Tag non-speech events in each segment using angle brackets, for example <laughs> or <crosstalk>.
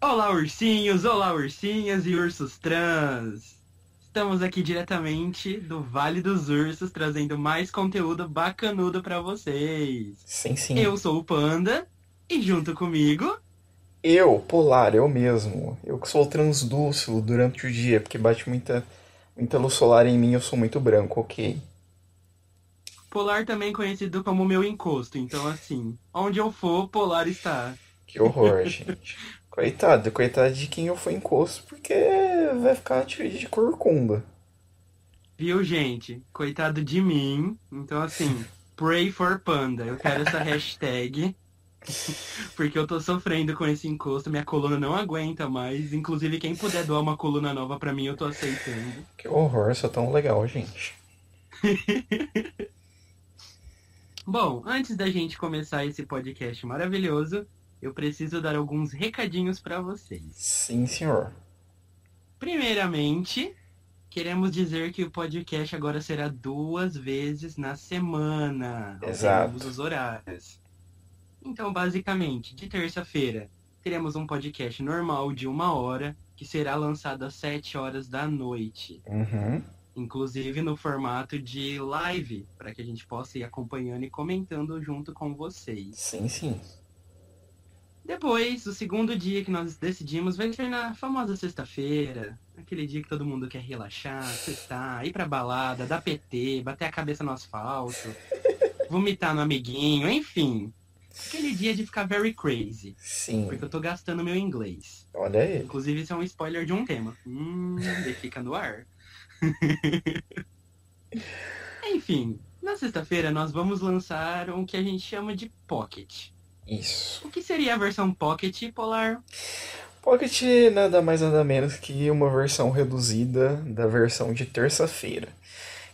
Olá, ursinhos, olá, ursinhas e ursos trans. Estamos aqui diretamente do Vale dos Ursos, trazendo mais conteúdo bacanudo pra vocês. Sim, sim. Eu sou o Panda e junto comigo, Eu, polar, eu mesmo. Eu que sou translúcido durante o dia, porque bate muita, muita luz solar em mim, eu sou muito branco, ok. Polar também conhecido como meu encosto. Então, assim, onde eu for, Polar está. Que horror, <laughs> gente. Coitado, coitado de quem eu for encosto, porque vai ficar de, de corcunda. Viu, gente? Coitado de mim. Então, assim, pray for Panda. Eu quero essa hashtag. <laughs> Porque eu tô sofrendo com esse encosto, minha coluna não aguenta mais. Inclusive, quem puder doar uma coluna nova pra mim, eu tô aceitando. Que horror, sou tão legal, gente. <laughs> Bom, antes da gente começar esse podcast maravilhoso, eu preciso dar alguns recadinhos pra vocês. Sim, senhor. Primeiramente, queremos dizer que o podcast agora será duas vezes na semana. Exato. Os horários. Então, basicamente, de terça-feira, teremos um podcast normal de uma hora, que será lançado às sete horas da noite. Uhum. Inclusive no formato de live, para que a gente possa ir acompanhando e comentando junto com vocês. Sim, sim. Depois, o segundo dia que nós decidimos vai ser na famosa sexta-feira. Aquele dia que todo mundo quer relaxar, sextar, ir pra balada, dar PT, bater a cabeça no asfalto, <laughs> vomitar no amiguinho, enfim. Aquele dia de ficar very crazy. Sim. Porque eu tô gastando meu inglês. Olha aí. Inclusive, isso é um spoiler de um tema. Hum, ele fica no ar. <laughs> Enfim, na sexta-feira nós vamos lançar o que a gente chama de Pocket. Isso. O que seria a versão Pocket Polar? Pocket nada mais nada menos que uma versão reduzida da versão de terça-feira.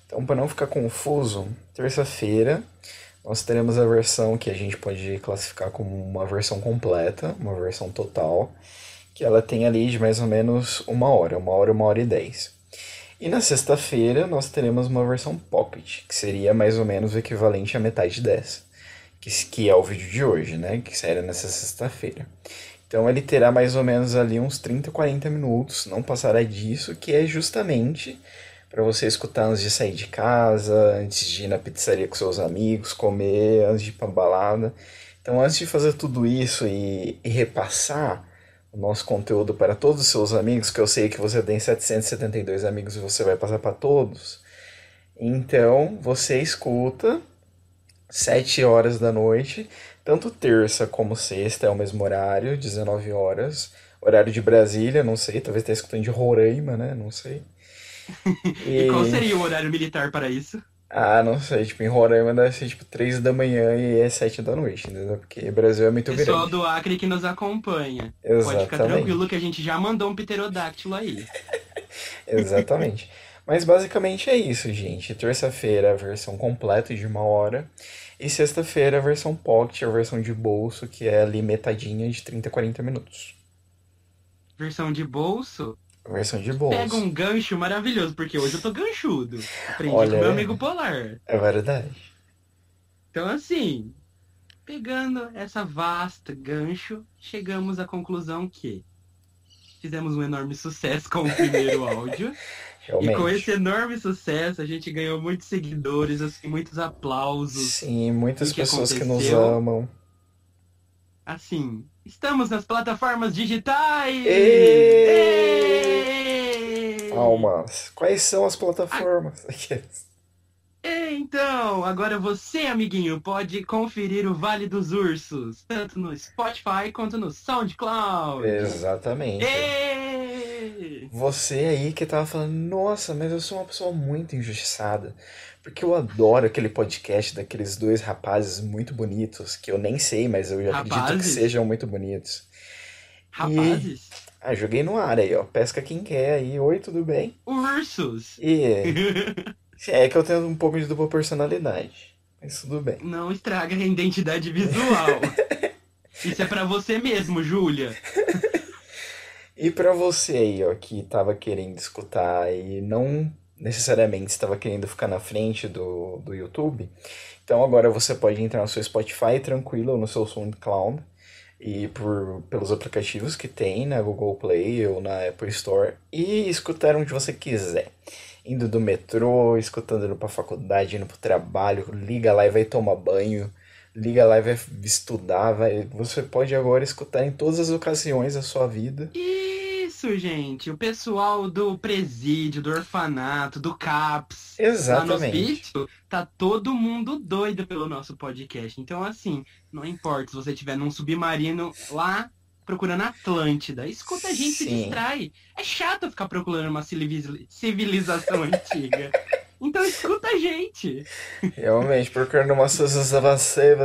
Então, para não ficar confuso, terça-feira nós teremos a versão que a gente pode classificar como uma versão completa, uma versão total, que ela tem ali de mais ou menos uma hora, uma hora, uma hora e dez. E na sexta-feira nós teremos uma versão pocket, que seria mais ou menos o equivalente à metade dessa, que, que é o vídeo de hoje, né? Que sairá nessa sexta-feira. Então ele terá mais ou menos ali uns 30, 40 minutos, não passará disso, que é justamente para você escutar antes de sair de casa, antes de ir na pizzaria com seus amigos, comer, antes de ir pra balada. Então antes de fazer tudo isso e, e repassar o nosso conteúdo para todos os seus amigos, que eu sei que você tem 772 amigos e você vai passar para todos. Então, você escuta 7 horas da noite, tanto terça como sexta é o mesmo horário, 19 horas. Horário de Brasília, não sei, talvez esteja escutando de Roraima, né? Não sei. <laughs> E... qual seria o horário militar para isso? Ah, não sei, tipo, em Roraima deve ser tipo 3 da manhã e é 7 da noite, entendeu? Porque o Brasil é muito grande. Pessoal do Acre que nos acompanha. Exatamente. Pode ficar tranquilo que a gente já mandou um pterodáctilo aí. <laughs> Exatamente. Mas basicamente é isso, gente. Terça-feira a versão completa de uma hora. E sexta-feira a versão pocket, a versão de bolso, que é ali metadinha de 30 a 40 minutos. Versão de bolso? Versão de bolso. Pega um gancho maravilhoso, porque hoje eu tô ganchudo. Aprendi Olha com meu amigo Polar. É verdade. Então, assim, pegando essa vasta gancho, chegamos à conclusão que fizemos um enorme sucesso com o primeiro <laughs> áudio. Realmente. E com esse enorme sucesso, a gente ganhou muitos seguidores, assim, muitos aplausos. Sim, muitas que pessoas que nos aconteceu? amam. Assim, estamos nas plataformas digitais! Almas. Quais são as plataformas? Então, agora você, amiguinho, pode conferir o Vale dos Ursos, tanto no Spotify quanto no SoundCloud. Exatamente. Você aí que tava falando, nossa, mas eu sou uma pessoa muito injustiçada. Porque eu adoro aquele podcast daqueles dois rapazes muito bonitos, que eu nem sei, mas eu já acredito que sejam muito bonitos. Rapazes, Ah, joguei no ar aí, ó. Pesca quem quer aí. Oi, tudo bem? ursos. E é <laughs> que eu tenho um pouco de dupla personalidade. Mas tudo bem. Não estraga a identidade visual. <laughs> Isso é pra você mesmo, Júlia. <laughs> E pra você aí, ó, que tava querendo escutar e não necessariamente estava querendo ficar na frente do, do YouTube, então agora você pode entrar no seu Spotify tranquilo, ou no seu SoundCloud, e por, pelos aplicativos que tem na Google Play ou na Apple Store e escutar onde você quiser. Indo do metrô, escutando indo pra faculdade, indo pro trabalho, liga lá e vai tomar banho, liga lá e vai estudar, vai, você pode agora escutar em todas as ocasiões da sua vida. Isso, gente. O pessoal do presídio, do orfanato, do CAPS, Exatamente. lá no tá todo mundo doido pelo nosso podcast. Então, assim, não importa se você estiver num submarino lá procurando Atlântida, escuta a gente, se Sim. distrai. É chato ficar procurando uma civiliz- civilização <laughs> antiga. Então escuta a gente. Realmente, procurando umas coisas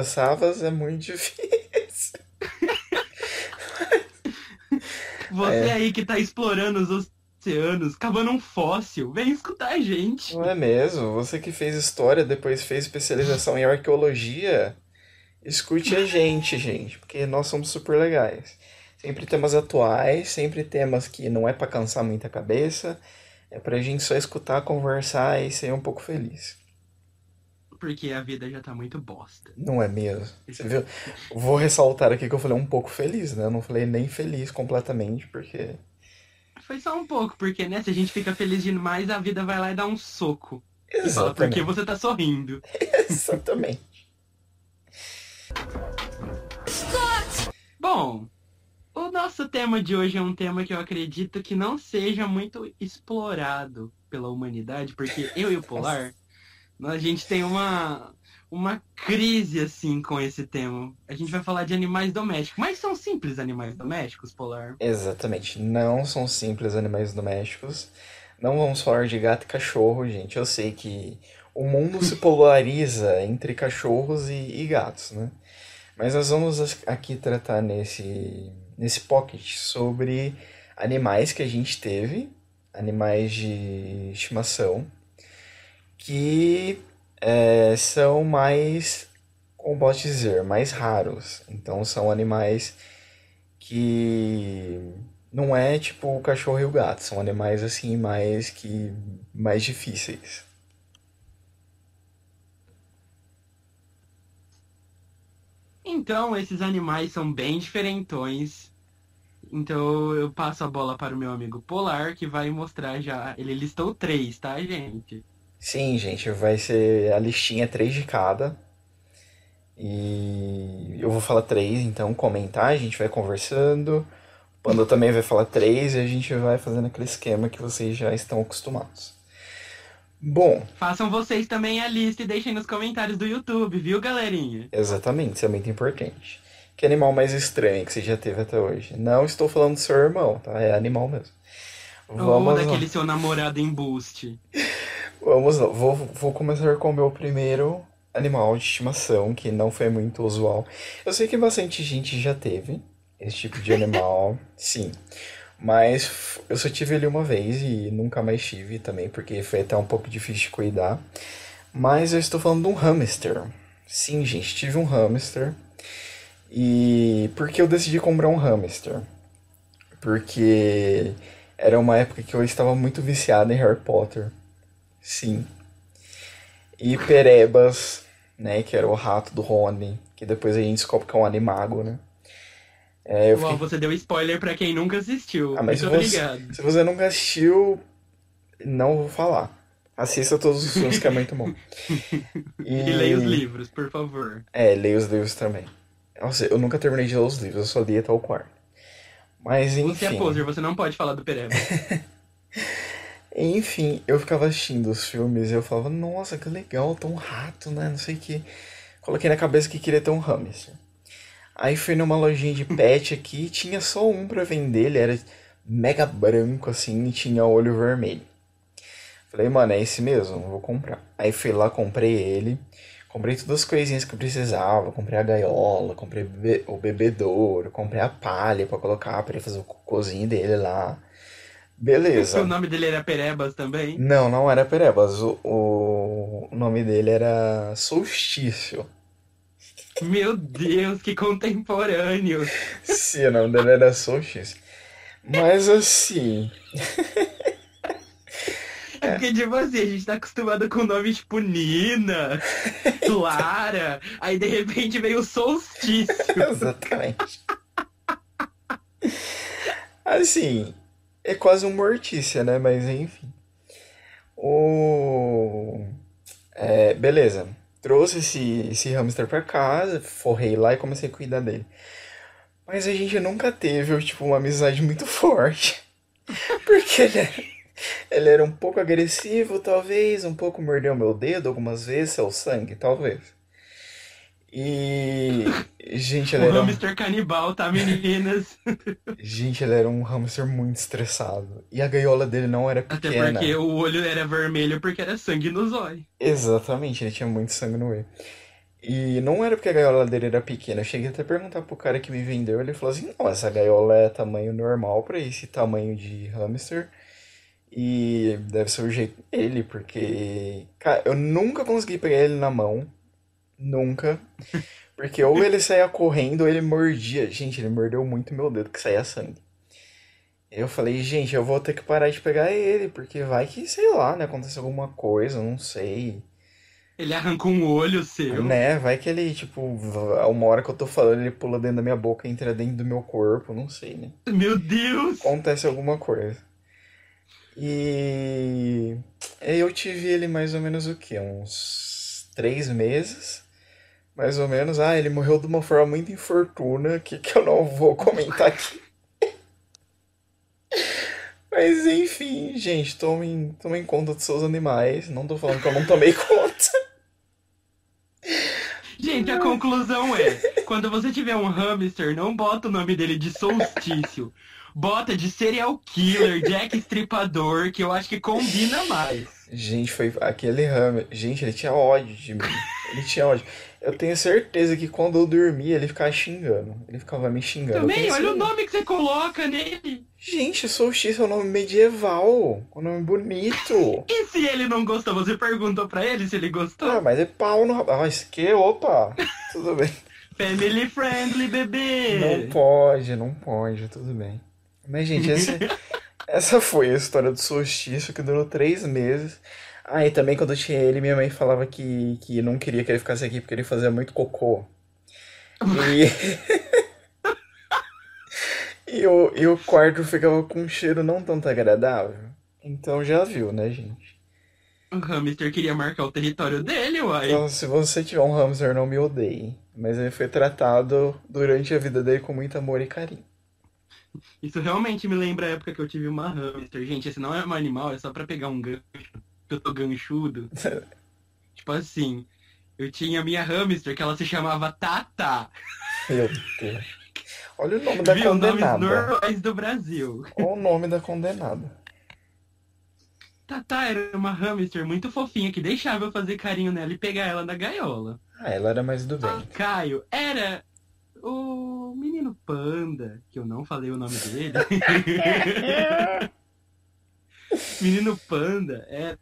savas é muito difícil. <laughs> Você É. aí que tá explorando os oceanos, cavando um fóssil, vem escutar a gente. Não é mesmo? Você que fez história, depois fez especialização em arqueologia, escute a gente, gente, porque nós somos super legais. Sempre temas atuais, sempre temas que não é pra cansar muita cabeça, é pra gente só escutar, conversar e ser um pouco feliz. Porque a vida já tá muito bosta. Não é mesmo? Você viu? Vou ressaltar aqui que eu falei um pouco feliz, né? Eu não falei nem feliz completamente, porque. Foi só um pouco, porque né, se a gente fica feliz demais, a vida vai lá e dá um soco. E fala, por que Exatamente. você tá sorrindo? <laughs> Exatamente. Bom, o nosso tema de hoje é um tema que eu acredito que não seja muito explorado pela humanidade, porque eu e o Polar, a gente tem uma, uma crise assim com esse tema. A gente vai falar de animais domésticos, mas são simples animais domésticos, Polar? Exatamente. Não são simples animais domésticos. Não vamos falar de gato e cachorro, gente. Eu sei que o mundo se <laughs> polariza entre cachorros e, e gatos, né? Mas nós vamos aqui tratar nesse, nesse pocket sobre animais que a gente teve, animais de estimação, que é, são mais, como posso dizer, mais raros. Então são animais que não é tipo o cachorro e o gato, são animais assim mais que mais difíceis. Então, esses animais são bem diferentões. Então, eu passo a bola para o meu amigo Polar, que vai mostrar já. Ele listou três, tá, gente? Sim, gente, vai ser a listinha três de cada. E eu vou falar três, então comentar, a gente vai conversando. O Panda também vai falar três e a gente vai fazendo aquele esquema que vocês já estão acostumados. Bom, Façam vocês também a lista e deixem nos comentários do YouTube, viu, galerinha? exatamente, isso é muito importante. Que animal mais estranho que você já teve até hoje? Não estou falando do seu irmão, tá? É animal mesmo. Ou Vamos lá. daquele seu namorado em boost. <laughs> Vamos lá, vou, vou começar com o meu primeiro animal de estimação, que não foi muito usual. Eu sei que bastante gente já teve esse tipo de animal, <laughs> sim. Mas eu só tive ele uma vez e nunca mais tive também, porque foi até um pouco difícil de cuidar. Mas eu estou falando de um hamster. Sim, gente, tive um hamster. E por que eu decidi comprar um hamster? Porque era uma época que eu estava muito viciado em Harry Potter. Sim. E Perebas, né, que era o rato do Rony, que depois a gente descobre que é um animago, né? É, eu Uau, fiquei... você deu spoiler pra quem nunca assistiu. Ah, mas Muito você- obrigado. Se você nunca assistiu, não vou falar. Assista todos os filmes que é muito bom. <laughs> E leia os livros, por favor. É, leia os livros também. Nossa, eu nunca terminei de ler os livros, eu só li até o quarto. Mas Você enfim. é poser, você não pode falar do Pereba. <laughs> Enfim, eu ficava assistindo os filmes e eu falava, nossa, que legal, um rato, né? Não sei o que. Coloquei na cabeça que queria ter um hamster. Aí fui numa lojinha de pet aqui tinha só um pra vender, ele era mega branco assim e tinha olho vermelho. Falei, mano, é esse mesmo, vou comprar. Aí fui lá, comprei ele, comprei todas as coisinhas que eu precisava, comprei a gaiola, comprei o bebedouro, comprei a palha pra colocar pra ele fazer o cocôzinho dele lá. Beleza. o nome dele era Perebas também. Não, não era Perebas. O, o, nome dele era Solstício. Meu Deus, que contemporâneo. Sim, o nome dele era Solstício. Mas assim. É porque, tipo assim, a gente tá acostumado com nome tipo Nina, Clara, aí de repente veio o solstício. <laughs> Exatamente. Assim, é quase um mortícia, né? Mas enfim. O... É, beleza. Trouxe esse, esse hamster pra casa, forrei lá e comecei a cuidar dele. Mas a gente nunca teve, tipo, uma amizade muito <laughs> forte. Porque ele era, ele era um pouco agressivo, talvez, um pouco mordeu meu dedo algumas vezes, seu sangue, talvez. E. Gente, ele O era. um- hamster canibal, tá, meninas? <laughs> Gente, ele era um hamster muito estressado. E a gaiola dele não era Até pequena. porque o olho era vermelho porque era sangue nos olhos. Exatamente, ele tinha muito sangue no olho. E não era porque a gaiola dele era pequena. Eu cheguei até a perguntar pro cara que me vendeu. Ele falou assim: não, essa gaiola é tamanho normal pra esse tamanho de hamster. E deve ser o jeito dele, porque. Cara, eu nunca consegui pegar ele na mão. Nunca. Porque ou ele saía correndo ou ele mordia. Gente, ele mordeu muito meu dedo que saía sangue. Eu falei, gente, eu vou ter que parar de pegar ele, porque vai que, sei lá, né, acontece alguma coisa, não sei. Ele arranca um olho seu. Né, vai que ele, tipo, uma hora que eu tô falando, ele pula dentro da minha boca e entra dentro do meu corpo, não sei, né? Meu Deus! Acontece alguma coisa. E eu tive ele mais ou menos o quê? Uns três meses, mais ou menos. Ah, ele morreu de uma forma muito infortuna, que, que eu não vou comentar aqui. <laughs> Mas enfim, gente, tomem, tomem conta dos seus animais. Não tô falando que eu não tomei <laughs> conta. Gente, a conclusão é: <laughs> quando você tiver um hamster, não bota o nome dele de solstício. Bota de serial killer, Jack Estripador, que eu acho que combina mais. Gente, foi aquele hammer. Gente, ele tinha ódio de mim. Ele tinha ódio. Eu tenho certeza que quando eu dormia, ele ficava xingando. Ele ficava me xingando. Também, olha o certeza. nome que você coloca nele. Gente, Solstício é um nome medieval. Um nome bonito. <laughs> E se ele não gostou, você perguntou pra ele se ele gostou? Ah, mas é pau no rapaz. Ah, que? Opa! <laughs> Tudo bem. Family friendly, bebê. Não pode, não pode, tudo bem. Mas, gente, esse- <laughs> essa foi a história do solstício que durou três meses. Ah, e também quando eu tinha ele, minha mãe falava que, que não queria que ele ficasse aqui porque ele fazia muito cocô. E, <laughs> e, o, e o quarto ficava com um cheiro não tanto agradável. Então já viu, né, gente? O hamster queria marcar o território dele, uai. Então, se você tiver um hamster, não me odeie. Mas ele foi tratado durante a vida dele com muito amor e carinho. Isso realmente me lembra a época que eu tive uma hamster. Gente, esse não é um animal, é só pra pegar um gancho. Que eu tô ganchudo. <laughs> tipo assim, eu tinha minha hamster que ela se chamava Tata. Meu Deus. Olha o nome da Viu? Nomes condenada. normais do Brasil. Olha o nome da condenada. Tata era uma hamster muito fofinha que deixava eu fazer carinho nela e pegar ela na gaiola. Ah, ela era mais do bem. Caio era o menino panda, que eu não falei o nome dele. <laughs> <laughs> menino panda era,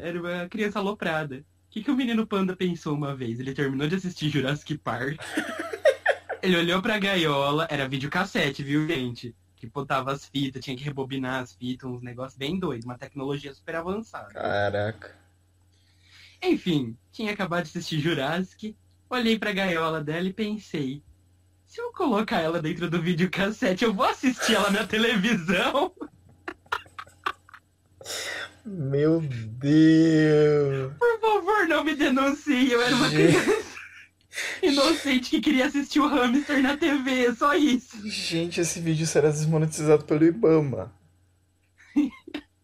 era uma criança aloprada. O que, que o menino panda pensou uma vez? Ele terminou de assistir Jurassic Park. <laughs> Ele olhou pra gaiola, era videocassete, viu, gente? Que botava as fitas, tinha que rebobinar as fitas, uns negócios bem doidos, uma tecnologia super avançada. Caraca. Enfim, tinha acabado de assistir Jurassic, olhei pra gaiola dela e pensei, se eu colocar ela dentro do videocassete, eu vou assistir ela na televisão? <laughs> Meu Deus. Por favor, não me denuncie, eu era uma criança inocente que queria assistir o hamster na TV, só isso. Gente, esse vídeo será desmonetizado pelo Ibama.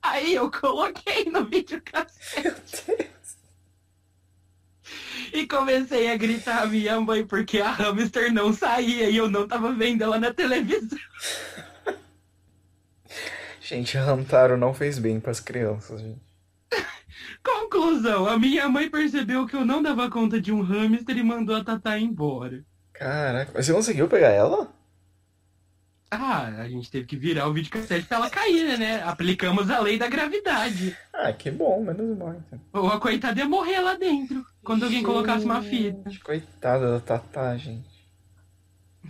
Aí eu coloquei no videocassete e comecei a gritar a minha mãe porque a hamster não saía e eu não tava vendo ela na televisão. Gente, Rantaro não fez bem pras crianças, gente. <laughs> Conclusão, a minha mãe percebeu que eu não dava conta de um hamster e mandou a Tatá embora. Caraca, mas você conseguiu pegar ela? Ah, a gente teve que virar o videocassete pra ela cair, né? Aplicamos a lei da gravidade. Ah, que bom, menos mal. Então. Ou a coitada ia morrer lá dentro, quando alguém colocasse uma fita. Coitada da Tatá, gente.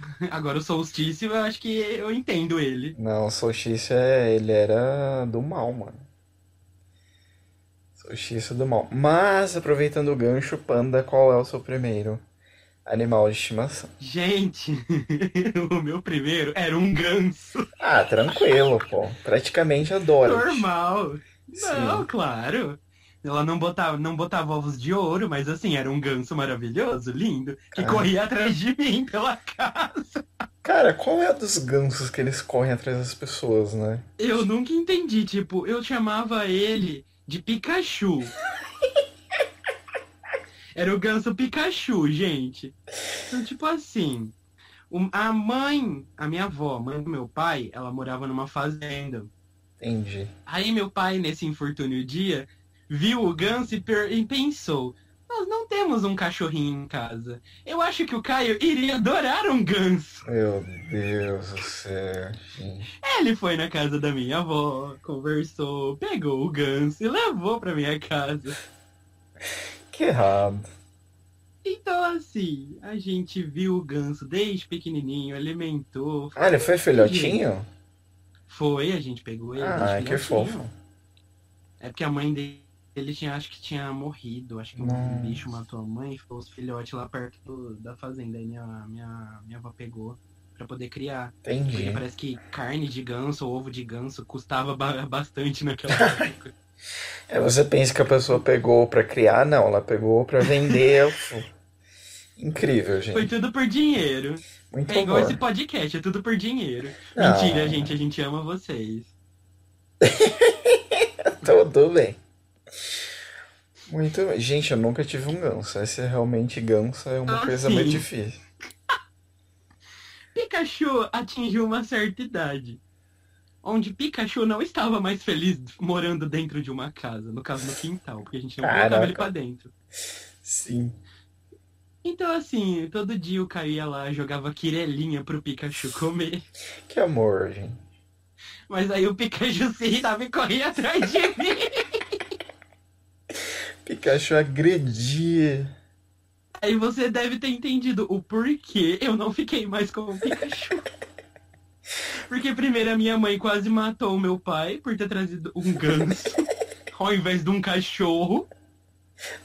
<laughs> Agora o solstício, eu acho que eu entendo ele. Não, o Solstício, é, ele era do mal, mano. Solstício do mal. Mas, aproveitando o gancho, Panda, qual é o seu primeiro animal de estimação. Gente, <laughs> o meu primeiro era um ganso. Ah, tranquilo, pô. Praticamente adoro. Normal. Sim. Não, claro. Ela não botava, não botava ovos de ouro, mas assim, era um ganso maravilhoso, lindo, que Ah. corria atrás de mim pela casa. Cara, qual é a dos gansos que eles correm atrás das pessoas, né? Eu nunca entendi, tipo, eu chamava ele de Pikachu. Era o ganso Pikachu, gente. Então, tipo assim, a mãe, a minha avó, a mãe do meu pai, ela morava numa fazenda. Entendi. Aí meu pai, nesse infortúnio dia, viu o ganso e, e pensou: Nós não temos um cachorrinho em casa. Eu acho que o Caio iria adorar um ganso. Meu Deus do céu. Ele foi na casa da minha avó, conversou, pegou o ganso e levou pra minha casa. Que errado. Então, assim, a gente viu o ganso desde pequenininho, alimentou. Ah, ele foi filhotinho? Foi, a gente pegou ele. Ah, que fofo. É porque a mãe dele ele tinha, acho que tinha morrido. Acho que um Nossa. bicho matou a mãe e ficou os filhotes lá perto do- da fazenda. Aí minha, minha, minha avó pegou pra poder criar. Porque Entendi. parece que carne de ganso ou ovo de ganso custava ba- <laughs> bastante naquela época. <laughs> É, você pensa que a pessoa pegou pra criar? Não, ela pegou pra vender. Incrível, Foi gente. tudo por dinheiro. Muito É igual amor. esse podcast, é tudo por dinheiro. Ah. Mentira, gente, a gente ama vocês. <laughs> Tudo bem. Muito bem. Gente, eu nunca tive um ganso. Esse é realmente ganso é uma Ah, coisa sim. muito difícil. <laughs> Pikachu atingiu uma certa idade. Onde Pikachu não estava mais feliz morando dentro de uma casa, no caso no quintal, porque a gente não colocava Caraca. ele pra dentro. Sim. Então assim, todo dia Caio ia lá, jogava quirelinha pro Pikachu comer. Que amor, gente. Mas aí o Pikachu se irritava e corria atrás de mim. <laughs> Pikachu agredia. Aí você deve ter entendido o porquê eu não fiquei mais com o Pikachu. Porque primeiro a minha mãe quase matou o meu pai por ter trazido um ganso <laughs> ao invés de um cachorro.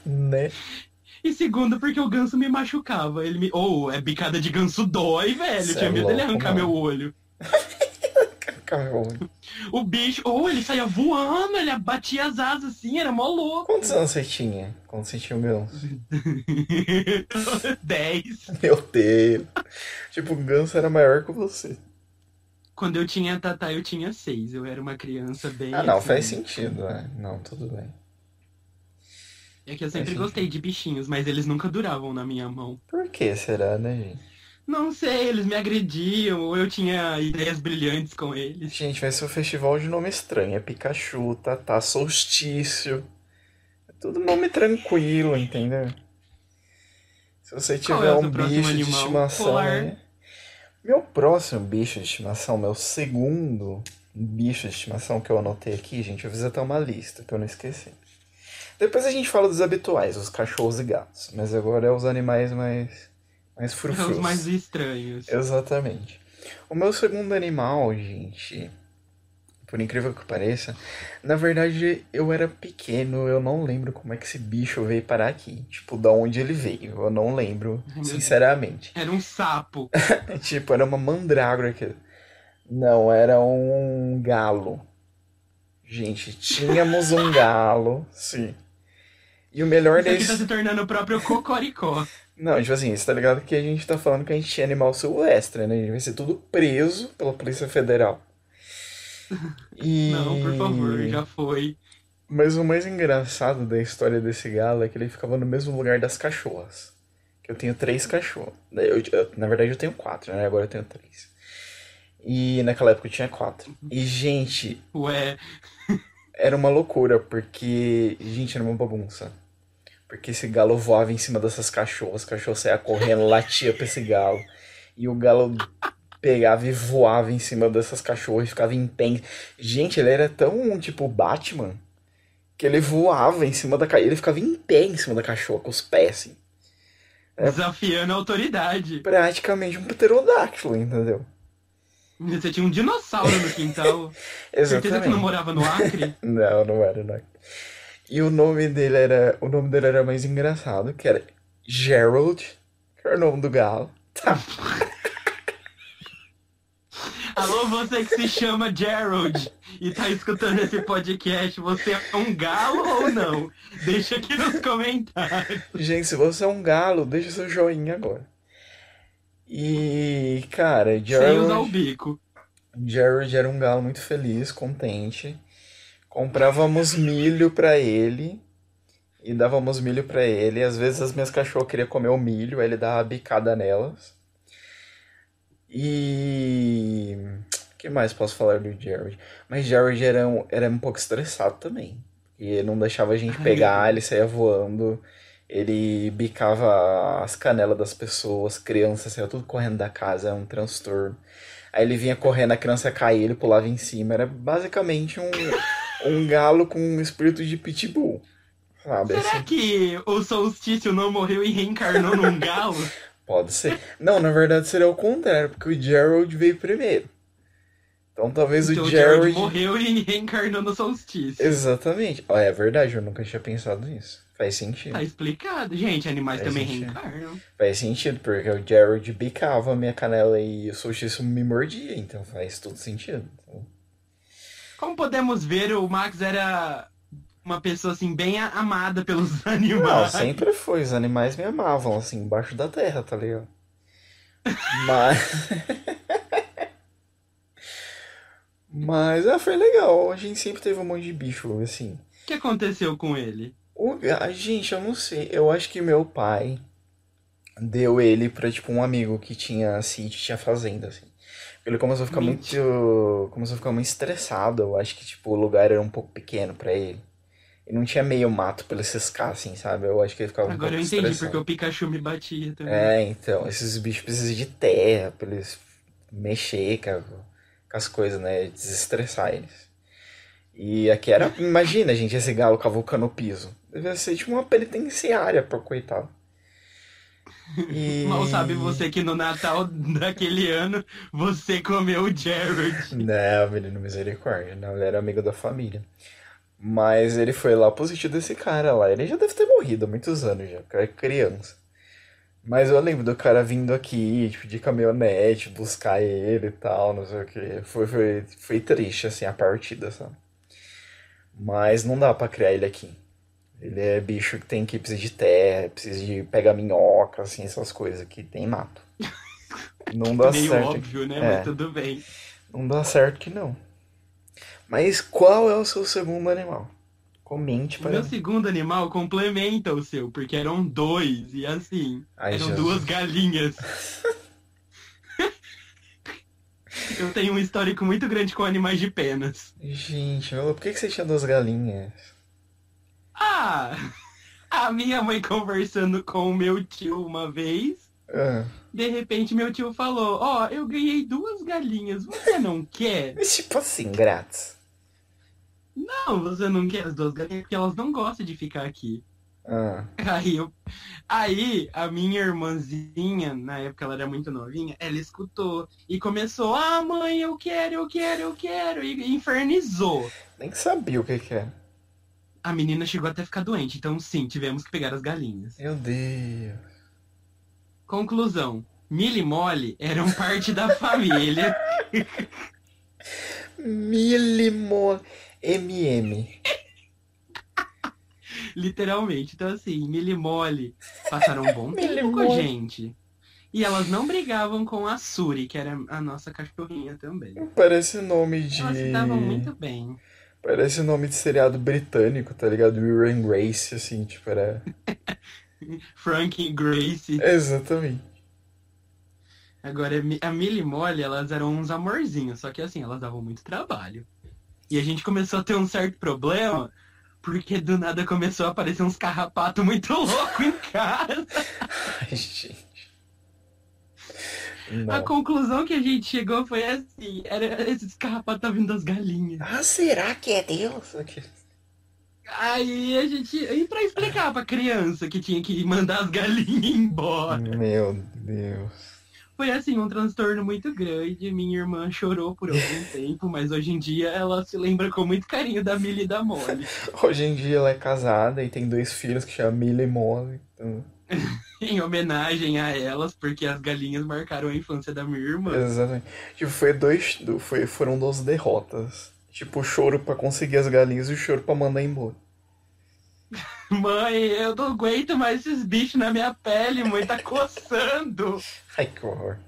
Né? E segundo, porque o ganso me machucava. Ele me. Ou é bicada de ganso dói, velho. Cê tinha é medo dele louco, arrancar mano. meu olho. <laughs> O bicho, ou ele saía voando, ele batia as asas assim, era mó louco. Quantos anos você tinha quando você tinha um ganso? 10. Meu Deus. Tipo, o ganso era maior que você. Quando eu tinha Tatá, eu tinha 6. Eu era uma criança bem. Ah, não, assim, faz sentido, né? Não, tudo bem. É que eu sempre gostei de bichinhos, mas eles nunca duravam na minha mão. Por que será, né, gente? Não sei, eles me agrediam, ou eu tinha ideias brilhantes com eles. Gente, vai ser um festival de nome estranho. É Pikachu, Tatá, Solstício. É tudo nome tranquilo, entendeu? Se você tiver é um bicho de estimação aí. Meu próximo bicho de estimação, meu segundo bicho de estimação que eu anotei aqui, gente, eu fiz até uma lista que eu não esqueci. Depois a gente fala dos habituais, os cachorros e gatos. Mas agora é os animais mais, mais <laughs> É frufrus. os mais estranhos. Exatamente. O meu segundo animal, gente, por incrível que pareça, na verdade eu era pequeno, eu não lembro como é que esse bicho veio parar aqui. Tipo, da onde ele veio, eu não lembro, sinceramente. Era um sapo. <laughs> tipo, era uma mandrágora que. Não, era um galo. Gente, tínhamos um <laughs> galo, sim. E o melhor Isso aqui desse. tá se tornando o próprio cocoricó. Não, tipo assim, você tá ligado que a gente tá falando que a gente tinha animal silvestre, né? A gente vai ser tudo preso pela Polícia Federal. E... <laughs> Não, por favor, já foi. Mas o mais engraçado da história desse galo é que ele ficava no mesmo lugar das cachorras. Que eu tenho três cachorros. Eu- eu- na verdade eu tenho quatro, né? Agora eu tenho três. E naquela época eu tinha quatro. E, gente, Ué, era uma loucura, porque, gente, era uma bagunça. Porque esse galo voava em cima dessas cachorras, o cachorro saía correndo, latia pra esse galo. E o galo pegava e voava em cima dessas cachorras e ficava em pé. Gente, ele era tão tipo Batman que ele voava em cima da cachorra. Ele ficava em pé em cima da cachorra, com os pés, assim. É. desafiando a autoridade. Praticamente um pterodáctilo, entendeu? Você tinha um dinossauro no quintal. <laughs> Certeza que não Exatamente. morava no Acre? <laughs> Não, não era, não. E o nome dele era. O nome dele era mais engraçado, que era Gerald. Era o nome do galo. Tá. Alô, você que se chama Gerald e tá escutando esse podcast, você é um galo ou não? Deixa aqui nos comentários. Gente, se você é um galo, deixa seu joinha agora. E, cara, Sem usar o Gerald, bico. Gerald era um galo muito feliz, contente. Comprávamos milho pra ele e dávamos milho pra ele. Às vezes as minhas cachorras queriam comer o milho, aí ele dava bicada nelas. E. O que mais posso falar do Jared? Mas Jared era um, era um pouco estressado também. E ele não deixava a gente pegar, ele saía voando. Ele bicava as canelas das pessoas, crianças, saía tudo correndo da casa, era um transtorno. Aí ele vinha correndo, a criança caía, ele pulava em cima. Era basicamente um, um galo com um espírito de pitbull. Sabe? Será Assim, que o solstício não morreu e reencarnou num <laughs> galo? pode ser. Não, na verdade seria o contrário, porque o Gerald veio primeiro. Então talvez Então o o Gerald Gerald. morreu e reencarnou no solstício. Exatamente. Ó, é verdade, eu nunca tinha pensado nisso. Faz sentido. Tá explicado. Gente, animais Faz também sentido. reencarnam. Faz sentido, porque o Gerald bicava a minha canela e o solstício me mordia, então faz todo sentido. Como podemos ver, o Max era uma pessoa assim bem amada pelos <laughs> Não, animais. sempre foi. Os animais me amavam, assim, embaixo da terra, tá ligado? Mas. <laughs> Mas, ah, foi legal. A gente sempre teve um monte de bicho, assim. O que aconteceu com ele? O, gente, eu não sei. Eu acho que meu pai deu ele pra, tipo, um amigo que tinha sítio, tinha fazenda, assim. Ele começou a ficar Mentira. muito. Começou a ficar muito estressado. Eu acho que, tipo, o lugar era um pouco pequeno pra ele. E não tinha meio mato pra ele ciscar, assim, sabe? Eu acho que ele ficava um Agora eu pouco entendi estressado. porque o Pikachu me batia também. É, então, esses bichos precisam de terra pra eles mexer com, com as coisas, né? Desestressar eles. E aqui era, imagina, gente, esse galo cavucando o piso. Devia ser tipo uma penitenciária pro coitado. E... <laughs> Mal sabe você que no Natal daquele ano você comeu o Jared. Não, menino misericórdia. Não, ele era amigo da família. Mas ele foi lá pro sítio desse cara lá. Ele já deve ter morrido há muitos anos já, porque era criança. Mas eu lembro do cara vindo aqui, tipo, de caminhonete, buscar ele e tal, não sei o que. Foi, foi, foi triste, assim, a partida, sabe? Mas não dá pra criar ele aqui. Ele é bicho que tem que precisa de terra, precisa de pegar minhoca, assim, essas coisas que tem mato. <laughs> Não dá Meio certo. óbvio, né? É. Mas tudo bem. Não dá certo que não. Mas qual é o seu segundo animal? Comente para meu segundo animal complementa o seu, porque eram dois, e assim, Ai, eram Jesus. duas galinhas. <laughs> Eu tenho um histórico muito grande com animais de penas. Gente, por que você tinha duas galinhas? Ah! <laughs> A minha mãe conversando com o meu tio uma vez, Ah, de repente meu tio falou: Ó, eu ganhei duas galinhas, você não quer? <laughs> tipo assim, grátis. Não, você não quer as duas galinhas porque elas não gostam de ficar aqui. Ah, Aí, eu... aí a minha irmãzinha, na época ela era muito novinha, ela escutou e começou, ah mãe, eu quero, eu quero, eu quero, e infernizou. nem sabia o que que era. A menina chegou até a ficar doente, então sim, tivemos que pegar as galinhas. Meu Deus. Conclusão, Millie e Molly eram parte da família. <laughs> Milimo MM. Literalmente. Então, assim, Millie e Molly passaram um bom <laughs> Millie tempo com a Molly. gente. E elas não brigavam com a Suri, que era a nossa cachorrinha também. Parece nome de. Elas se davam muito bem. Parece nome de seriado britânico, tá ligado? Will and Grace, assim, tipo, era. <laughs> Frank e Grace. Exatamente. Agora, a Millie e Molly, elas eram uns amorzinhos, só que assim, elas davam muito trabalho. E a gente começou a ter um certo problema, porque do nada começou a aparecer uns carrapatos muito <laughs> loucos em casa. Ai, gente. A Não. conclusão que a gente chegou foi assim, era esses carrapatos tá vindo das galinhas. Ah, será que é Deus? Aí a gente. E pra explicar pra criança que tinha que mandar as galinhas embora. Meu Deus. Foi assim, um transtorno muito grande. Minha irmã chorou por algum <laughs> tempo, mas hoje em dia ela se lembra com muito carinho da Millie e da Molly. Hoje em dia ela é casada e tem dois filhos que chamam Millie e Molly. Então... <laughs> <laughs> em homenagem a elas, porque as galinhas marcaram a infância da minha irmã. Exatamente. Tipo, foi dois. Foi, foram duas derrotas. Tipo, o choro pra conseguir as galinhas e o choro pra mandar embora. <laughs> Mãe, eu não aguento mais esses bichos na minha pele, mãe, tá coçando. <laughs> Ai, que horror.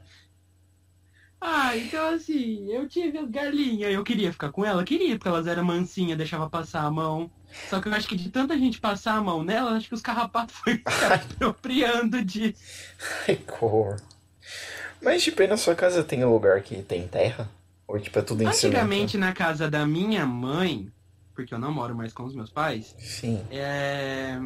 Ah, então assim, eu tive galinha, eu queria ficar com ela, queria, porque elas eram mansinhas, deixava passar a mão. Só que eu acho que de tanta gente passar a mão nela, acho que os carrapatos <laughs> foram se apropriando disso. Ai, horror. Mas, tipo, aí na sua casa tem um lugar que tem terra? Ou, tipo, é tudo em cima? Antigamente, na casa da minha mãe, porque eu não moro mais com os meus pais, Sim. é...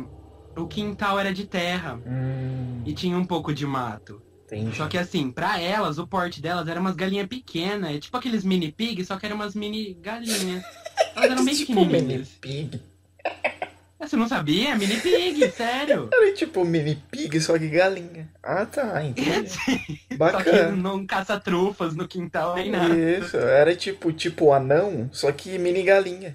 o quintal era de terra Hum, e tinha um pouco de mato. entendi. Só que assim, pra elas, o porte delas era umas galinhas pequenas, é tipo aqueles mini pig, só que eram umas mini galinhas. <laughs> Elas eram bem tipo mini pequenininhas. pig. Você não sabia? Mini pig, <laughs> sério. Era tipo mini pig, só que galinha. Ah, tá, entendi. <laughs> Só que Bacana. não caça trufas no quintal nem nada. Isso, era tipo, tipo anão, só que mini galinha.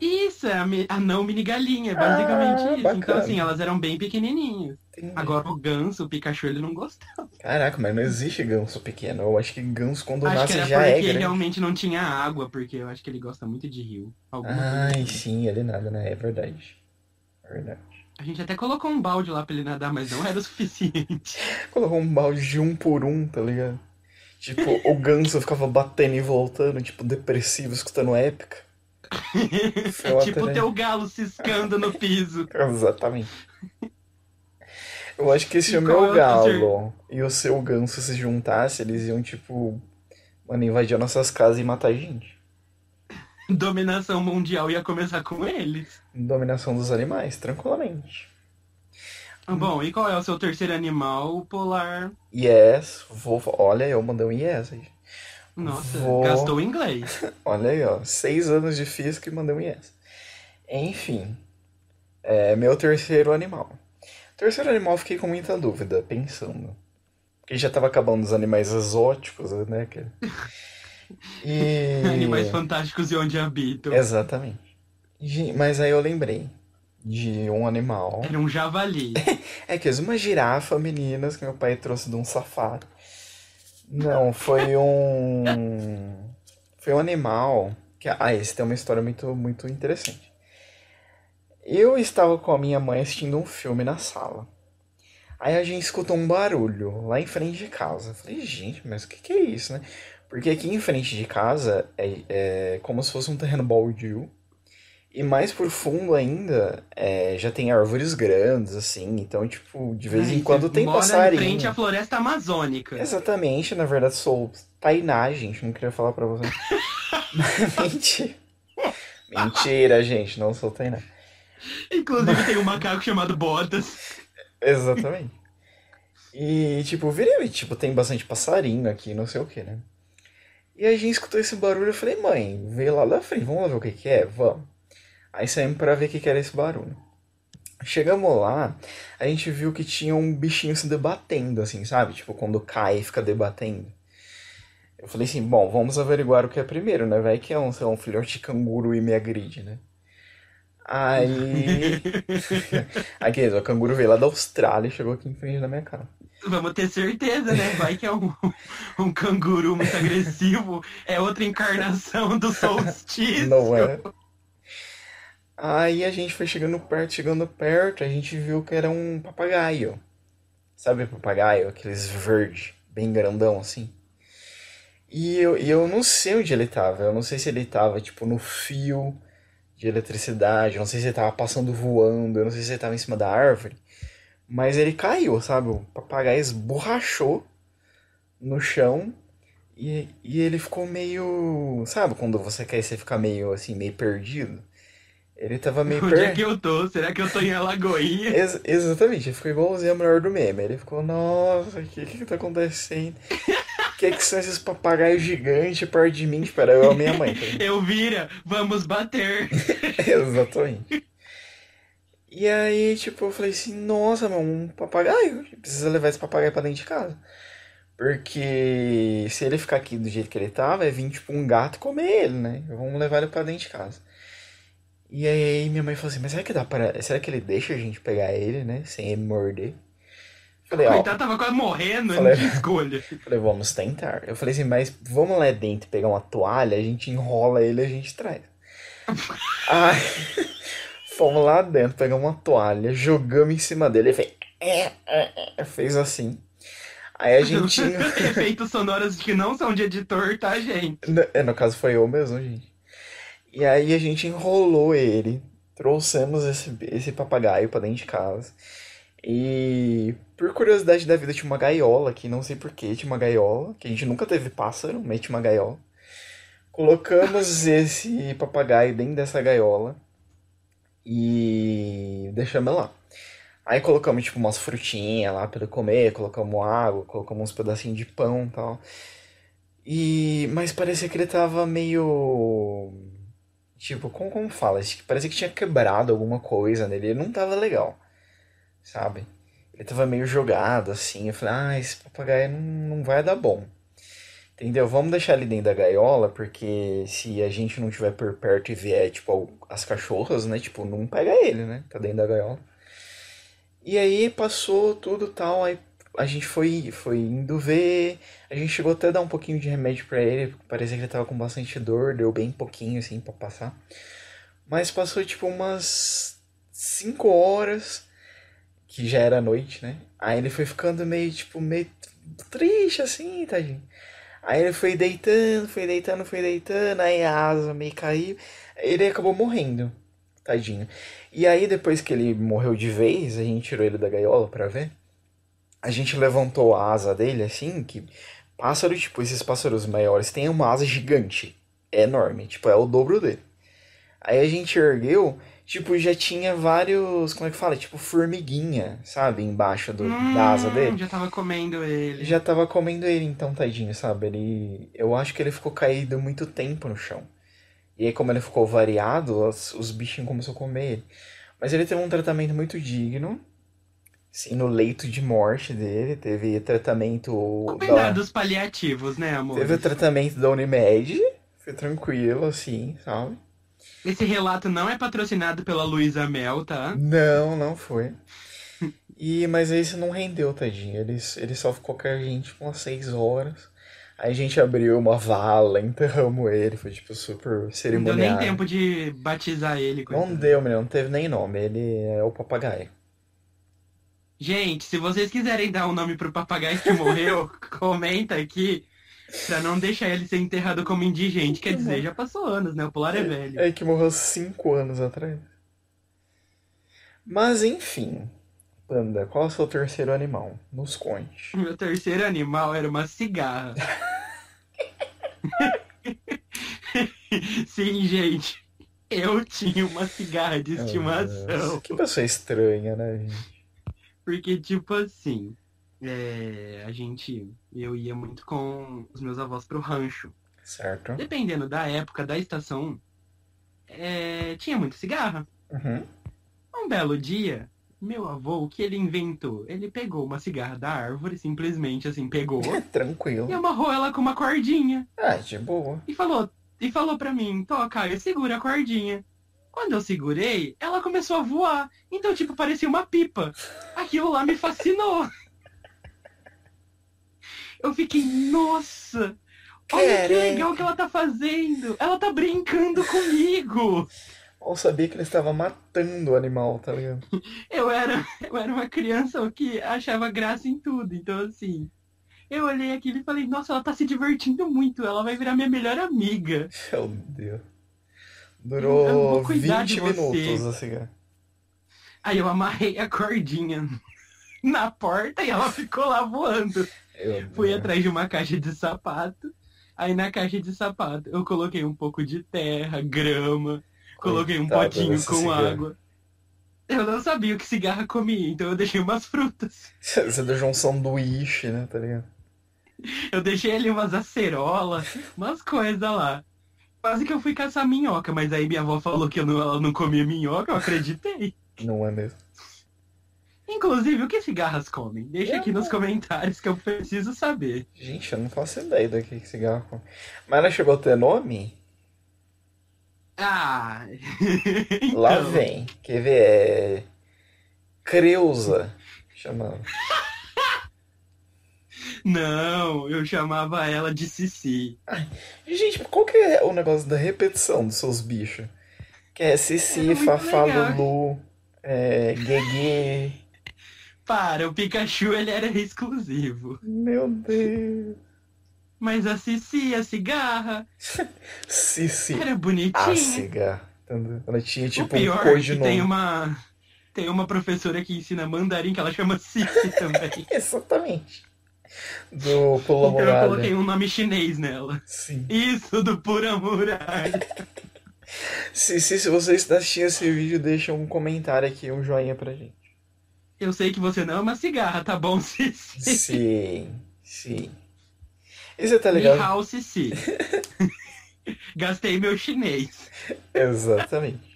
Isso, é a, a não mini galinha, basicamente Ah, isso. Então bacana. assim, elas eram bem pequenininhas. Entendi. Agora o ganso, o Pikachu, ele não gostava. Caraca, mas não existe ganso pequeno. Eu acho que ganso quando acho que nasce era já é porque grande. realmente não tinha água, porque eu acho que ele gosta muito de rio. Coisa Ai, assim. sim, ele nada, né? É verdade. É verdade. A gente até colocou um balde lá pra ele nadar, mas não era o suficiente. <laughs> Colocou um balde de um por um, tá ligado? Tipo, o ganso ficava batendo e voltando, tipo, depressivo, escutando épica. Tipo o teu galo ciscando no piso. <laughs> Exatamente. Eu acho que se E o meu é galo e o seu ganso se juntassem, eles iam, tipo, mano, invadir nossas casas e matar a gente. Dominação mundial ia começar com eles. Dominação dos animais, tranquilamente. Ah, Bom, e qual é o seu terceiro animal polar? Yes, vou. Olha, eu mandei um yes aí. Nossa, Vou- gastou inglês. <laughs> Olha aí, ó. Seis anos de física e mandei um yes. Enfim. É meu terceiro animal. Terceiro animal, fiquei com muita dúvida, pensando. Porque já tava acabando os animais exóticos, né? que- <laughs> E... Animais fantásticos e onde habitam. Exatamente. Mas aí eu lembrei de um animal. Era um javali. <laughs> É que uma girafa, meninas, que meu pai trouxe de um safari. Não, foi um. Foi um animal. Que... Ah, esse tem uma história muito, muito interessante. Eu estava com a minha mãe assistindo um filme na sala. Aí a gente escutou um barulho lá em frente de casa. Eu falei, gente, mas o que, que é isso, né? Porque aqui em frente de casa é, é como se fosse um terreno baldio. E mais por fundo ainda, é, já tem árvores grandes, assim. Então, tipo, de vez Ai, em quando tem mora passarinho. em frente à floresta amazônica. Exatamente, na verdade sou Tainá, gente, não queria falar pra você. <laughs> Mentira. Mentira, gente, não sou Tainá. Inclusive tem um macaco chamado Botas. Exatamente. E, tipo, virei, tipo, tem bastante passarinho aqui, não sei o que, né? E a gente escutou esse barulho, eu falei, mãe, veio lá da frente, vamos lá ver o que que é? Vamos. Aí saímos pra ver o que que era esse barulho. Chegamos lá, a gente viu que tinha um bichinho se debatendo, assim, sabe? Tipo, quando cai e fica debatendo. Eu falei assim, bom, vamos averiguar o que é primeiro, né? Vai que é um, sei lá, um filhote de canguru e me agride, né? Aí. <laughs> Aqui, o canguru veio lá da Austrália e chegou aqui em frente da minha cara. Vamos ter certeza, né? Vai que é um, um canguru muito agressivo. É outra encarnação do <laughs> solstício. Não é? Aí a gente foi chegando perto, chegando perto, a gente viu que era um papagaio. Sabe papagaio? Aqueles verde, bem grandão assim. E eu, e eu não sei onde ele tava. Eu não sei se ele tava, tipo, no fio de eletricidade. Eu não sei se ele tava passando voando. Eu não sei se ele tava em cima da árvore. Mas ele caiu, sabe? O papagaio esborrachou no chão. E, e ele ficou meio. Sabe quando você quer você fica meio assim, meio perdido? Ele tava meio <laughs> Onde é per... que eu tô? Será que eu tô em Alagoinha? <laughs> Ex- exatamente, ele ficou igualzinho a mulher do meme. Ele ficou, nossa, o que que tá acontecendo? O que que são esses papagaios gigantes perto de mim? Espera, eu e a minha mãe. tá? <laughs> Eu vira, vamos bater. Exatamente. E aí, tipo, eu falei assim, nossa, meu, um papagaio. Precisa levar esse papagaio pra dentro de casa. Porque se ele ficar aqui do jeito que ele tava, é vir, tipo, um gato comer ele, né? Vamos levar ele pra dentro de casa. E aí minha mãe falou assim, mas será que dá para. Será que ele deixa a gente pegar ele, né? Sem ele morder? Falei, ó, Coitado, tava quase morrendo, Falei- não tinha escolha. <laughs> falei, vamos tentar. Eu falei assim, mas vamos lá dentro pegar uma toalha, a gente enrola ele e a gente traz. <laughs> Aí, fomos lá dentro pegar uma toalha, jogamos em cima dele, ele fez, é, é, é, fez assim. Aí a gente. <laughs> Efeitos sonoros que não são de editor, tá, gente? No, é, no caso foi eu mesmo, gente. E aí a gente enrolou ele, trouxemos esse, esse papagaio pra dentro de casa. E por curiosidade da vida tinha uma gaiola aqui, não sei por que tinha uma gaiola, que a gente nunca teve pássaro, mas tinha uma gaiola. Colocamos <laughs> esse papagaio dentro dessa gaiola e deixamos lá. Aí colocamos tipo umas frutinhas lá pra ele comer, colocamos água, colocamos uns pedacinhos de pão e tal. E mas parecia que ele tava meio tipo, como, como fala? Parecia que tinha quebrado alguma coisa nele, ele não tava legal, sabe? Ele tava meio jogado assim. Eu falei: "Ah, esse papagaio não, não vai dar bom". Entendeu? Vamos deixar ele dentro da gaiola, porque se a gente não tiver por perto e vier, tipo, as cachorras, né? Tipo, não pega ele, né? Tá dentro da gaiola. E aí passou tudo tal, aí a gente foi, foi indo ver, a gente chegou até a dar um pouquinho de remédio pra ele, parecia que ele tava com bastante dor, deu bem pouquinho assim pra passar. Mas passou tipo umas 5 horas, que já era noite, né? Aí ele foi ficando meio, tipo, meio triste assim, tadinho. Aí ele foi deitando, foi deitando, foi deitando, aí a asa meio caiu. Ele acabou morrendo, tadinho. E aí depois que ele morreu de vez, a gente tirou ele da gaiola pra ver. A gente levantou a asa dele assim, que pássaro, tipo, esses pássaros maiores têm uma asa gigante. É enorme, tipo, é o dobro dele. Aí a gente ergueu, tipo, já tinha vários, como é que fala? Tipo, formiguinha, sabe? Embaixo do, da asa Hum, dele. Já tava comendo ele. Já tava comendo ele, então, tadinho, sabe? Ele. Eu acho que ele ficou caído muito tempo no chão. E aí, como ele ficou variado, os, os bichinhos começaram a comer ele. Mas ele teve um tratamento muito digno. Sim, no leito de morte dele. Teve tratamento. Da... Cuidados paliativos, né, amor? Teve o tratamento da Unimed. Foi tranquilo, assim, sabe? Esse relato não é patrocinado pela Luísa Mel, tá? Não, não foi. E, mas esse não rendeu, tadinho. Ele, ele só ficou com a gente umas seis horas. Aí a gente abriu uma vala, enterramos ele, foi tipo super Não deu cerimonial. nem tempo de batizar ele. Não coitado. deu, menino, não teve nem nome. Ele é o papagaio. Gente, se vocês quiserem dar um nome pro papagaio que morreu, <laughs> comenta aqui. Pra não deixar ele ser enterrado como indigente. Quer dizer, já passou anos, né? O Polar é velho. É que morreu cinco anos atrás. Mas enfim, Panda, qual é o seu terceiro animal? Nos conte. Meu terceiro animal era uma cigarra. <laughs> Sim, gente. Eu tinha uma cigarra de Meu estimação. Deus, Que pessoa estranha, né, gente? Porque, tipo assim, é, a gente. Eu ia muito com os meus avós pro rancho. Certo? Dependendo da época, da estação, é, tinha muita cigarra. Uhum. Um belo dia, meu avô, o que ele inventou? Ele pegou uma cigarra da árvore, simplesmente assim, pegou <laughs> Tranquilo. e amarrou ela com uma cordinha. Ah, de boa. E falou, e falou pra mim, toca, eu segura a cordinha. Quando eu segurei, ela começou a voar. Então, tipo, parecia uma pipa. Aquilo lá me fascinou. Eu fiquei, nossa! Olha que legal que ela tá fazendo! Ela tá brincando comigo! Eu sabia que ele estava matando o animal, tá ligado? Eu era, eu era uma criança que achava graça em tudo. Então, assim, eu olhei aquilo e falei, nossa, ela tá se divertindo muito. Ela vai virar minha melhor amiga. Meu Deus. Eu Durou vou cuidar de 20 você. minutos a cigarra. Aí eu amarrei a cordinha na porta e ela ficou lá voando. Meu Fui Deus. atrás de uma caixa de sapato. Aí na caixa de sapato eu coloquei um pouco de terra, grama, coloquei um potinho com cigarra. água. Eu não sabia o que cigarra comia, então eu deixei umas frutas. Você deixou um sanduíche, né, tá ligado? Eu deixei ali umas acerolas, umas coisas lá. Quase que eu fui caçar minhoca, mas aí minha avó falou que eu não- ela não comia minhoca, eu acreditei. Não é mesmo? Inclusive, o que cigarras comem? Deixa aqui nos comentários que eu preciso saber. Gente, eu não faço ideia do que cigarro come. Mas ela chegou a ter nome? Ah! <laughs> Lá então. vem. Quer ver? É. Creusa. Chamando. Não, eu chamava ela de Cici. Gente, qual que é o negócio da repetição dos seus bichos? Que é Cici, Fafá, legal. Lulu, é, Guegue. Para, o Pikachu ele era exclusivo. Meu Deus. Mas a Cici, a cigarra, Cici. era bonitinha. Áciga. Entendeu? Ela tinha o tipo um pior é codinome. tem uma, tem uma professora que ensina mandarim que ela chama Cici também. <laughs> Exatamente. Do Pula Então eu coloquei Muralha. um nome chinês nela. Sim. Isso do Pura Muralha. <laughs> Cici, se você está assistindo esse vídeo, deixa um comentário aqui, um joinha pra gente. Eu sei que você não é uma cigarra, tá bom, <laughs> Cici? Sim, sim. E você tá ligado? hao, Cici. <laughs> Gastei meu chinês. Exatamente.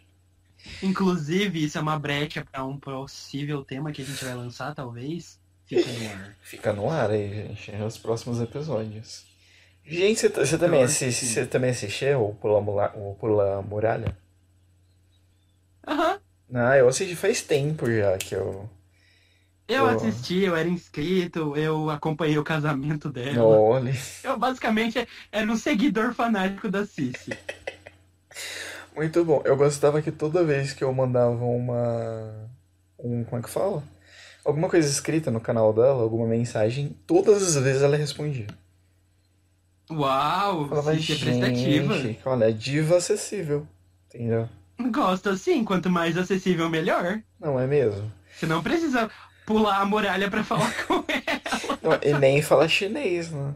Inclusive, isso é uma brecha para um possível tema que a gente vai lançar, talvez. Fica no ar. Fica no ar aí, gente, nos próximos episódios. Gente, você, você também, assiste, você também assistiu o Pula, o Pula Muralha? Aham. Ah, eu assisti faz tempo já que eu. Eu assisti, eu era inscrito, eu acompanhei o casamento dela. Olha. Eu basicamente era um seguidor fanático da Cici. Muito bom. Eu gostava que toda vez que eu mandava uma. Um, como é que fala? Alguma coisa escrita no canal dela, alguma mensagem, todas as vezes ela respondia. Uau, falava, Cici é prestativa. gente, olha, é diva acessível. Entendeu? Gosto assim, quanto mais acessível, melhor. Não é mesmo? Você não precisa pular a muralha pra falar <laughs> com ela. Não, e nem fala chinês, né?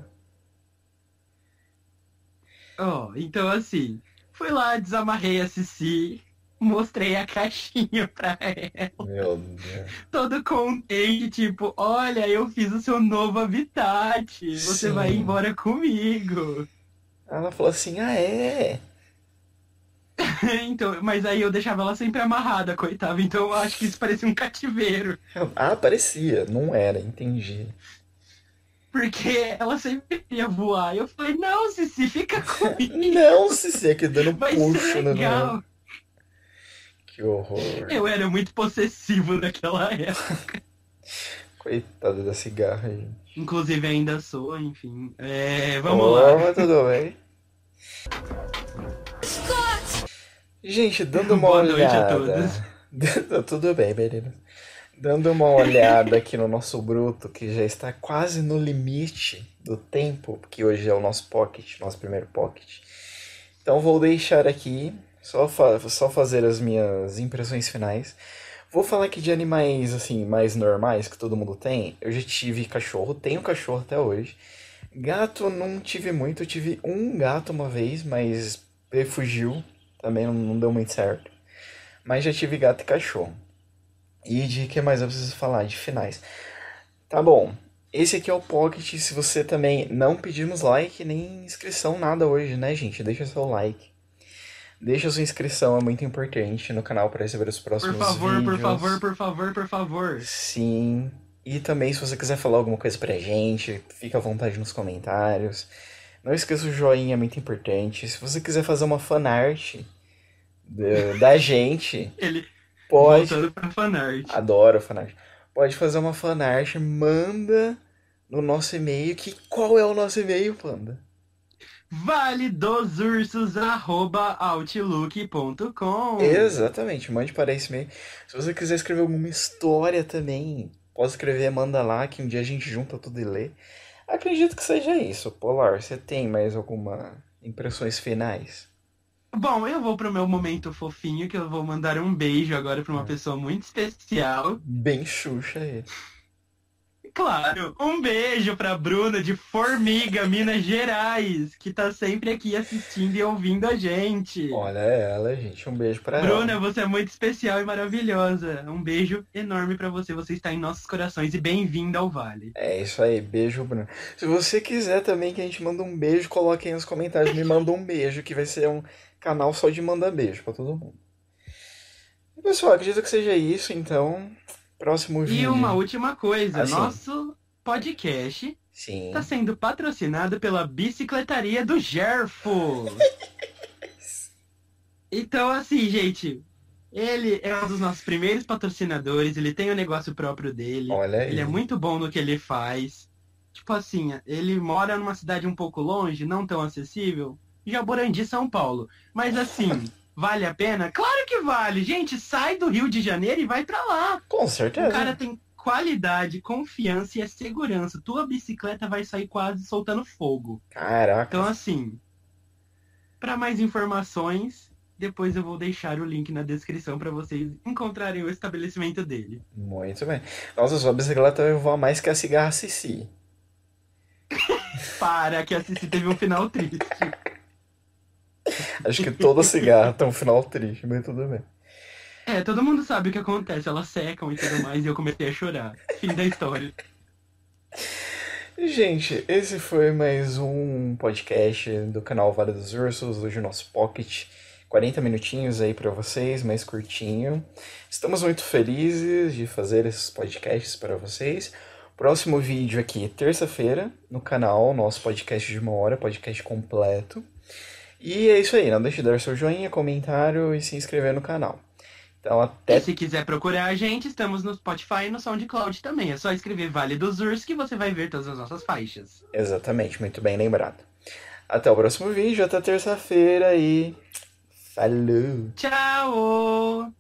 Ó, então assim, fui lá, desamarrei a Cici, mostrei a caixinha <laughs> pra ela. Meu Deus. todo contente, tipo, olha, eu fiz o seu novo habitat, você Sim. vai embora comigo. Ela falou assim: ah, é? <laughs> então, mas aí eu deixava ela sempre amarrada, coitada, então eu acho que isso parecia um cativeiro. Ah, parecia. Não era, entendi. Porque ela sempre queria voar. E eu falei, não, Cici, fica comigo. <laughs> Não, Cici, aqui dando Vai puxo, ser né? Que horror. Eu era muito possessivo naquela época. <laughs> Coitada da cigarra, gente. Inclusive ainda sou, enfim. É, vamos Oh, lá. mas tudo bem. Gente, dando uma Boa noite a olhada. Tá <laughs> tudo bem, menina. Dando uma olhada aqui no nosso bruto, que já está quase no limite do tempo, porque hoje é o nosso pocket, nosso primeiro pocket. Então vou deixar aqui, só, fa só fazer as minhas impressões finais. Vou falar aqui de animais, assim, mais normais que todo mundo tem. Eu já tive cachorro, tenho cachorro até hoje. Gato não tive muito, eu tive um gato uma vez, mas ele fugiu, também não, não deu muito certo. Mas já tive gato e cachorro. E de que mais eu preciso falar? De finais. Tá bom. Esse aqui é o Pocket. Se você também não pedimos like nem inscrição, nada hoje, né, gente? Deixa seu like. Deixa sua inscrição, é muito importante no canal para receber os Por próximos favor, por vídeos. favor, por favor, por favor. Sim. E também, se você quiser falar alguma coisa pra gente, fica à vontade nos comentários. Não esqueça o joinha, é muito importante. Se você quiser fazer uma fanart da, <laughs> da gente, Ele pode. voltando pra fanart. Adoro fanart. Pode fazer uma fanart, manda no nosso e-mail. Que qual é o nosso e-mail, Panda? Vale dos ursos, arroba outlook.com. Exatamente, mande para esse e-mail. Se você quiser escrever alguma história também, pode escrever, manda lá, que um dia a gente junta tudo e lê. Acredito que seja isso. Polar, você tem mais alguma impressões finais? Bom, eu vou pro meu momento fofinho, que eu vou mandar um beijo agora pra uma É. pessoa muito especial. Bem Xuxa aí. Claro, um beijo pra Bruna de Formiga, Minas Gerais, que tá sempre aqui assistindo e ouvindo a gente. Olha ela, gente. Um beijo pra Bruna, ela. você é muito especial e maravilhosa. Um beijo enorme pra você. Você está em nossos corações e bem-vinda ao Vale. É isso aí, beijo, Bruno. Se você quiser também que a gente manda um beijo, coloque aí nos comentários. Me manda um beijo, que vai ser um canal só de mandar beijo pra todo mundo. Pessoal, acredito que seja isso, então. Próximo E vídeo. uma última coisa, Assim. nosso podcast está sendo patrocinado pela Bicicletaria do Gerfo. <laughs> Então, assim, gente, ele é um dos nossos primeiros patrocinadores, ele tem o negócio próprio dele. Olha aí. Ele é muito bom no que ele faz. tipo assim, ele mora numa cidade um pouco longe, não tão acessível, Jaborandi, São Paulo. Mas assim, vale a pena? Claro que vale. Gente, sai do Rio de Janeiro e vai para lá. Com certeza. O cara tem qualidade, confiança e é segurança. Tua bicicleta vai sair quase soltando fogo. Caraca. Então assim, para mais informações, depois eu vou deixar o link na descrição para vocês encontrarem o estabelecimento dele. Muito bem. Nossa, sua bicicleta vai voar mais que a cigarra Cici. <laughs> Para, que a Cici teve um final triste. Acho que toda cigarra tem um final triste, mas tudo bem. É, todo mundo sabe o que acontece, elas secam e tudo mais, e eu comecei a chorar. Fim da história. Gente, esse foi mais um podcast do canal Vale dos Ursos, hoje o nosso Pocket. 40 minutinhos aí para vocês, mais curtinho. Estamos muito felizes de fazer esses podcasts para vocês. Próximo vídeo aqui, terça-feira, no canal, nosso podcast de uma hora, podcast completo. E é isso aí, não deixe de dar seu joinha, comentário e se inscrever no canal. Então até. E se quiser procurar a gente, estamos no Spotify e no SoundCloud também. É só escrever Vale dos Urs que você vai ver todas as nossas faixas. Exatamente, muito bem lembrado. Até o próximo vídeo, até terça-feira e. Falou! Tchau!